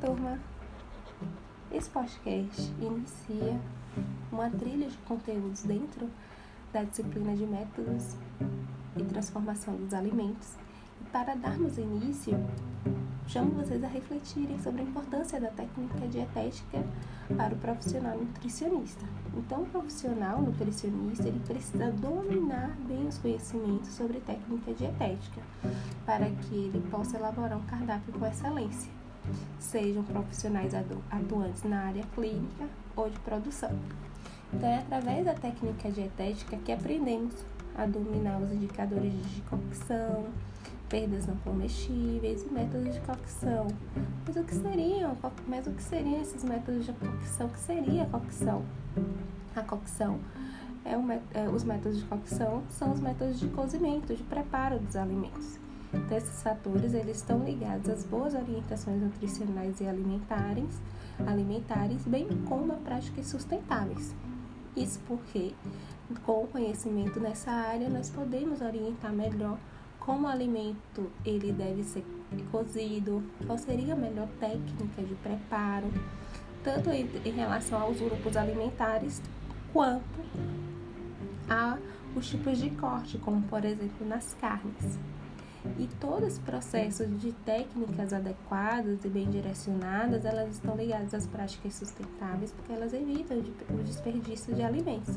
turma! Esse podcast inicia uma trilha de conteúdos dentro da disciplina de métodos e transformação dos alimentos. E para darmos início, chamo vocês a refletirem sobre a importância da técnica dietética para o profissional nutricionista. Então, o profissional nutricionista ele precisa dominar bem os conhecimentos sobre técnica dietética para que ele possa elaborar um cardápio com excelência, sejam profissionais atuantes na área clínica ou de produção. Então, é através da técnica dietética que aprendemos a dominar os indicadores de cocção, perdas não comestíveis e métodos de cocção. Mas o que seriam? Mas o que seriam esses métodos de cocção? O que seria a cocção? A cocção é, o, é os métodos de cocção são os métodos de cozimento, de preparo dos alimentos. Então, esses fatores eles estão ligados às boas orientações nutricionais e alimentares, alimentares, bem como a práticas sustentáveis. Isso porque, com o conhecimento nessa área, nós podemos orientar melhor como o alimento ele deve ser cozido, qual seria a melhor técnica de preparo, tanto em, em relação aos grupos alimentares quanto a os tipos de corte, como por exemplo nas carnes. E todo esse processo de técnicas adequadas e bem direcionadas, elas estão ligadas às práticas sustentáveis porque elas evitam o desperdício de alimentos.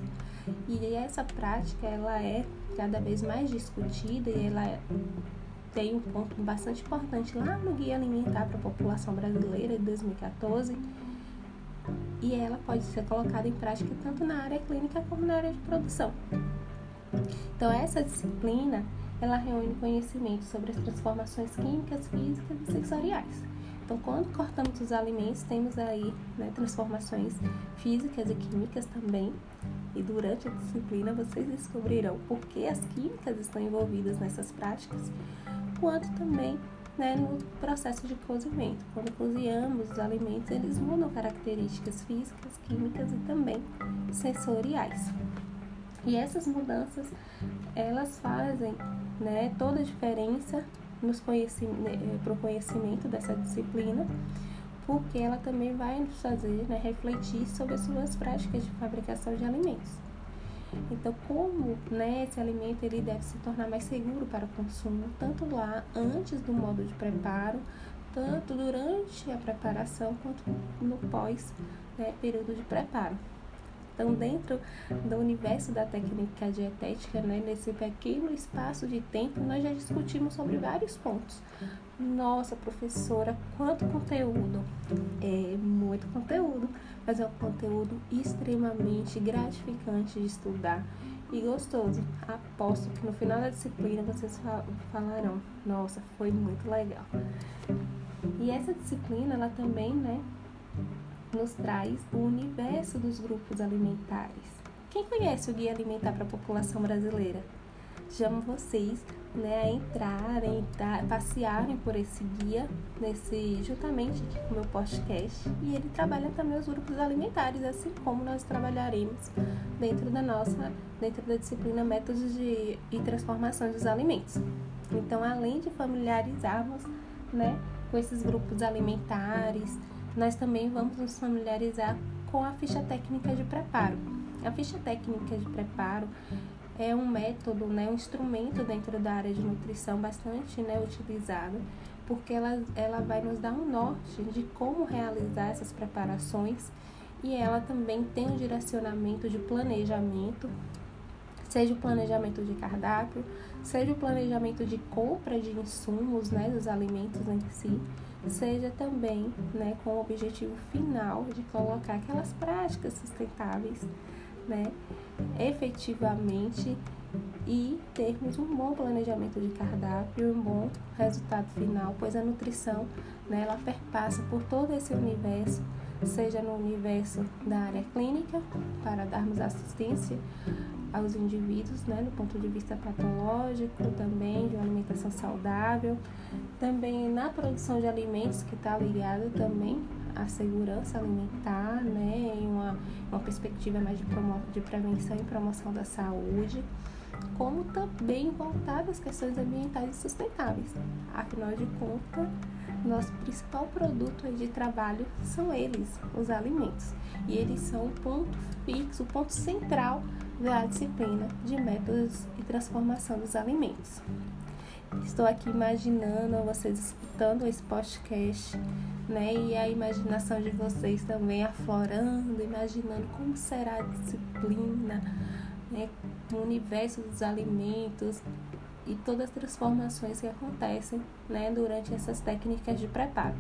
E essa prática ela é cada vez mais discutida e ela tem um ponto bastante importante lá no Guia Alimentar para a População Brasileira de 2014 e ela pode ser colocada em prática tanto na área clínica como na área de produção. Então essa disciplina ela reúne conhecimento sobre as transformações químicas, físicas e sensoriais. Então, quando cortamos os alimentos, temos aí né, transformações físicas e químicas também. E durante a disciplina vocês descobrirão por que as químicas estão envolvidas nessas práticas, quanto também né, no processo de cozimento. Quando cozinhamos os alimentos, eles mudam características físicas, químicas e também sensoriais. E essas mudanças, elas fazem né, toda a diferença nos conhecimento, né, para o conhecimento dessa disciplina, porque ela também vai nos fazer né, refletir sobre as suas práticas de fabricação de alimentos. Então, como né, esse alimento ele deve se tornar mais seguro para o consumo, tanto lá antes do modo de preparo, tanto durante a preparação quanto no pós né, período de preparo. Então, dentro do universo da técnica dietética, né, nesse pequeno espaço de tempo, nós já discutimos sobre vários pontos. Nossa, professora, quanto conteúdo! É muito conteúdo, mas é um conteúdo extremamente gratificante de estudar e gostoso. Aposto que no final da disciplina vocês falarão: Nossa, foi muito legal. E essa disciplina, ela também, né, nos traz o universo dos grupos alimentares. Quem conhece o Guia Alimentar para a População Brasileira? Chamo vocês né, a entrarem, tá, passearem por esse guia, nesse, juntamente com o meu podcast. E ele trabalha também os grupos alimentares, assim como nós trabalharemos dentro da nossa, dentro da disciplina Métodos de, e Transformação dos Alimentos. Então, além de familiarizarmos né, com esses grupos alimentares, nós também vamos nos familiarizar com a ficha técnica de preparo. A ficha técnica de preparo é um método, né, um instrumento dentro da área de nutrição bastante né, utilizado, porque ela, ela vai nos dar um norte de como realizar essas preparações e ela também tem um direcionamento de planejamento, seja o planejamento de cardápio, seja o planejamento de compra de insumos, né, dos alimentos em si, seja também né, com o objetivo final de colocar aquelas práticas sustentáveis né, efetivamente e termos um bom planejamento de cardápio e um bom resultado final, pois a nutrição né, ela perpassa por todo esse universo, seja no universo da área clínica, para darmos assistência aos indivíduos, né, do ponto de vista patológico, também de uma alimentação saudável, também na produção de alimentos, que está ligado também à segurança alimentar, né, em uma, uma perspectiva mais de, de prevenção e promoção da saúde. como também voltado às questões ambientais e sustentáveis. Afinal de contas, nosso principal produto de trabalho são eles, os alimentos. E eles são o ponto fixo, o ponto central da disciplina de métodos e transformação dos alimentos. Estou aqui imaginando vocês escutando esse podcast, né? E a imaginação de vocês também aflorando, imaginando como será a disciplina, né? O universo dos alimentos, e todas as transformações que acontecem né, durante essas técnicas de preparo.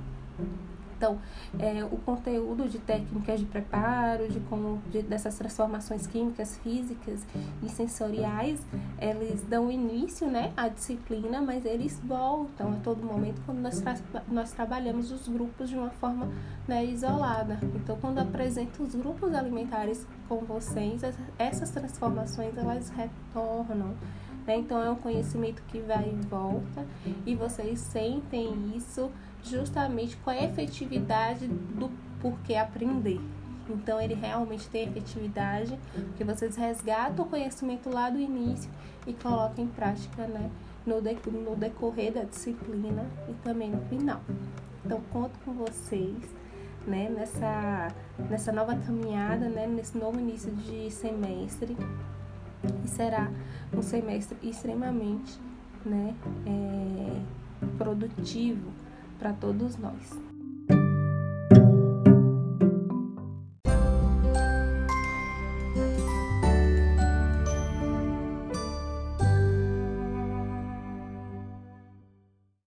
Então, é, o conteúdo de técnicas de preparo, de como de, dessas transformações químicas, físicas e sensoriais, eles dão início né, à disciplina, mas eles voltam a todo momento quando nós, tra nós trabalhamos os grupos de uma forma né, isolada. Então, quando apresento os grupos alimentares com vocês, essas transformações elas retornam né? Então é um conhecimento que vai e volta e vocês sentem isso justamente com a efetividade do porquê aprender. Então ele realmente tem efetividade, porque vocês resgatam o conhecimento lá do início e colocam em prática, né, no, de, no decorrer da disciplina e também no final. Então conto com vocês, né, nessa nessa nova caminhada, né, nesse novo início de semestre e será um semestre extremamente né, é, produtivo para todos nós.